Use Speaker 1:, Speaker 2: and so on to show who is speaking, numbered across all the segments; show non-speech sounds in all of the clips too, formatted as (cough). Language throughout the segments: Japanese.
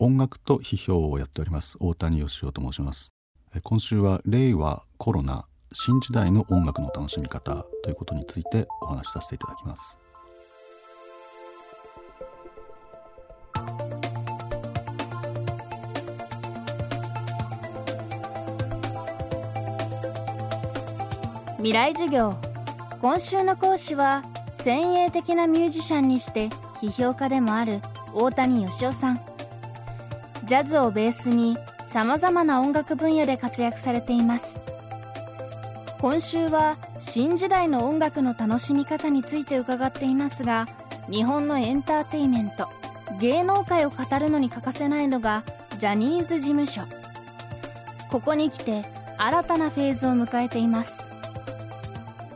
Speaker 1: 音楽と批評をやっております。大谷義雄と申します。今週は令和コロナ新時代の音楽の楽しみ方ということについてお話しさせていただきます。
Speaker 2: 未来授業。今週の講師は先鋭的なミュージシャンにして批評家でもある大谷義雄さん。ジャズをベースにさまざまな音楽分野で活躍されています。今週は新時代の音楽の楽しみ方について伺っていますが日本のエンターテイメント芸能界を語るのに欠かせないのがジャニーズ事務所。ここに来て新たなフェーズを迎えています。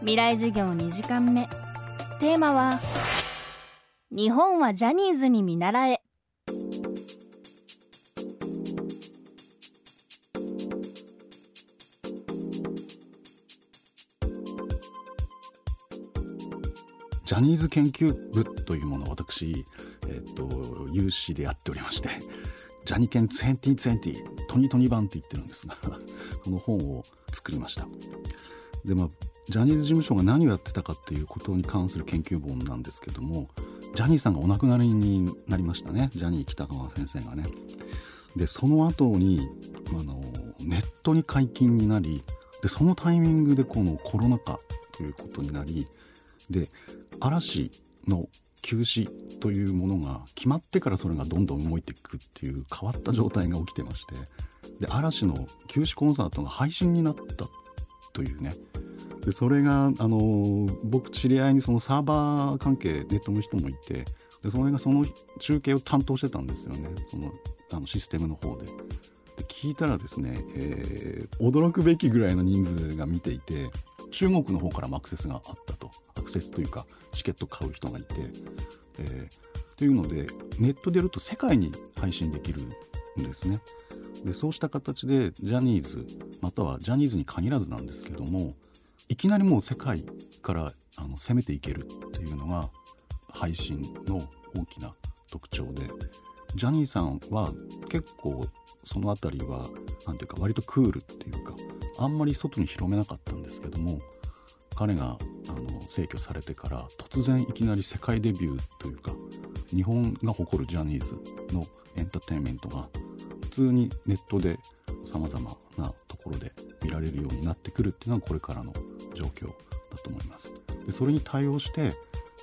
Speaker 2: 未来授業2時間目。テーマは日本はジャニーズに見習え。
Speaker 1: ジャニーズ研究部というものを私、えっと、有志でやっておりましてジャニケン2020トニトニ版って言ってるんですが (laughs) その本を作りました。でまあジャニーズ事務所が何をやってたかっていうことに関する研究本なんですけどもジャニーさんがお亡くなりになりましたね。ジャニー北川先生がね。でその後にあのネットに解禁になりでそのタイミングでこのコロナ禍ということになりで嵐の休止というものが決まってからそれがどんどん動いていくっていう変わった状態が起きてましてで嵐の休止コンサートが配信になったというね。でそれがあの僕知り合いにそのサーバー関係ネットの人もいてでそれがその中継を担当してたんですよね。そのあのシステムの方で。で聞いたらですね、えー、驚くべきぐらいの人数が見ていて中国の方からもアクセスがあったと。アクセスというかチケット買う人がいて、えー、というのでネットでやると世界に配信できるんですね。でそうした形でジャニーズまたはジャニーズに限らずなんですけどもいきなりもう世界からあの攻めていけるっていうのが配信の大きな特徴でジャニーさんは結構その辺りは何ていうか割とクールっていうかあんまり外に広めなかったんですけども彼があの逝去されてから突然いきなり世界デビューというか日本が誇るジャニーズのエンターテインメントが普通にネットでさまざまなところで見られるようになってくるっていうのはこれからの状況だと思います。でそれに対応して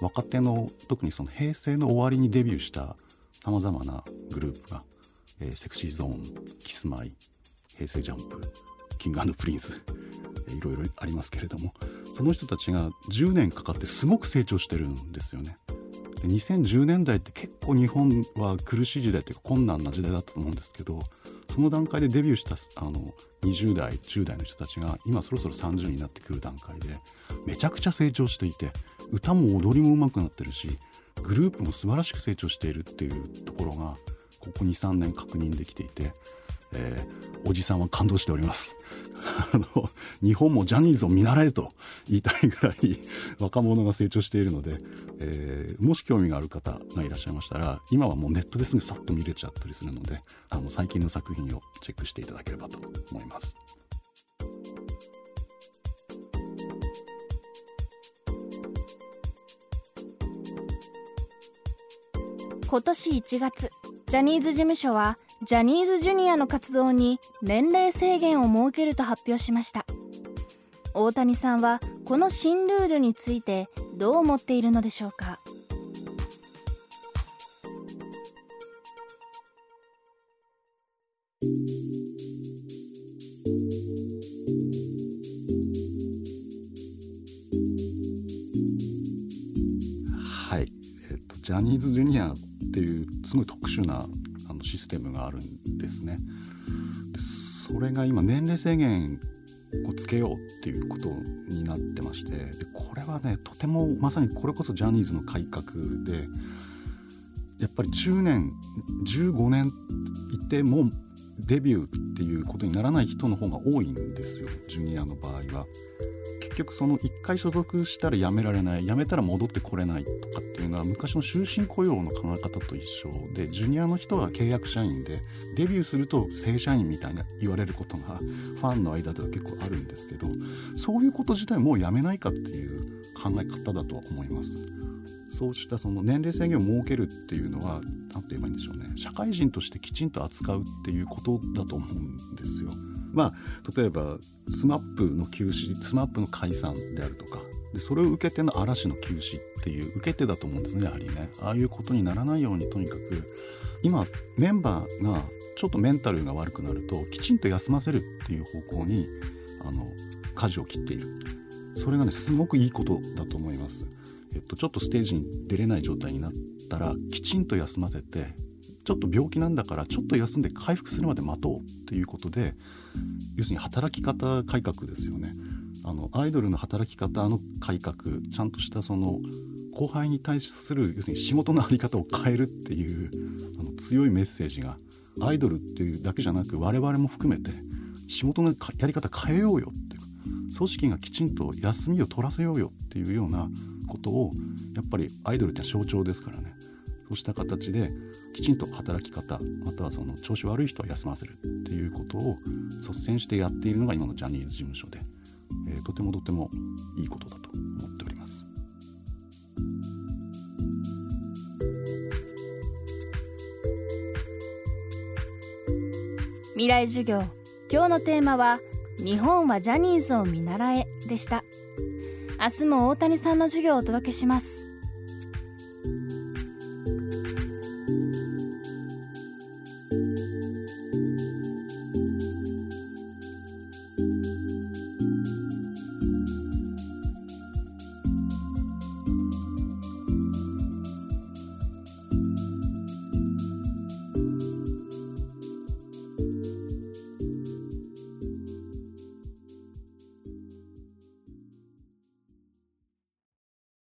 Speaker 1: 若手の特にその平成の終わりにデビューしたさまざまなグループが、えー、セクシーゾーンキスマイ平成ジャンプキングプリンス、えー、いろいろありますけれどもその人たちが10年かかってすごく成長してるんですよね。で2010年代って結構日本は苦しい時代というか困難な時代だったと思うんですけどその段階でデビューしたあの20代10代の人たちが今そろそろ30になってくる段階でめちゃくちゃ成長していて歌も踊りも上手くなってるしグループも素晴らしく成長しているっていうところがここ23年確認できていて、えー、おじさんは感動しております (laughs) あの日本もジャニーズを見習えと言いたいぐらい若者が成長しているので、えー、もし興味がある方がいらっしゃいましたら今はもうネットですぐさっと見れちゃったりするのであの最近の作品をチェックしていただければと思います。
Speaker 2: 今年1月ジャニーズ事務所はジャニーズジュニアの活動に年齢制限を設けると発表しました。大谷さんはこの新ルールについてどう思っているのでしょうか？
Speaker 1: はい、えっと、ジャニーズジュニアっていうすごい特殊なシステムがあるんですね。でそれが今年齢制限をつけようっていうことになってましてでこれはねとてもまさにこれこそジャニーズの改革でやっぱり10年15年いてもデビューっていうことにならない人の方が多いんですよジュニアの場合は。局その1回所属したら辞められない辞めたら戻ってこれないとかっていうのは昔の終身雇用の考え方と一緒でジュニアの人は契約社員でデビューすると正社員みたいな言われることがファンの間では結構あるんですけどそういうこと自体もうやめないかっていう考え方だとは思います。そうしたその年齢制限を設けるっていうのは何て言えばいいんでしょうね社会人としてきちんと扱うっていうことだと思うんですよ。まあ例えば SMAP の休止 SMAP の解散であるとかでそれを受けての嵐の休止っていう受け手だと思うんですねやはりねああいうことにならないようにとにかく今メンバーがちょっとメンタルが悪くなるときちんと休ませるっていう方向にあの舵を切っているそれがねすごくいいことだと思います。えっと、ちょっとステージに出れない状態になったらきちんと休ませてちょっと病気なんだからちょっと休んで回復するまで待とうっていうことで要するに働き方改革ですよね。あのアイドルの働き方の改革ちゃんとしたその後輩に対する要するに仕事の在り方を変えるっていうあの強いメッセージがアイドルっていうだけじゃなく我々も含めて仕事のやり方変えようよっていう組織がきちんと休みを取らせようよっていうようなことをやっぱりアイドルって象徴ですからね。そうした形できちんと働き方またはその調子悪い人は休ませるっていうことを率先してやっているのが今のジャニーズ事務所で、えー、とてもとてもいいことだと思っております。
Speaker 2: 未来授業今日のテーマは日本はジャニーズを見習えでした。明日も大谷さんの授業をお届けします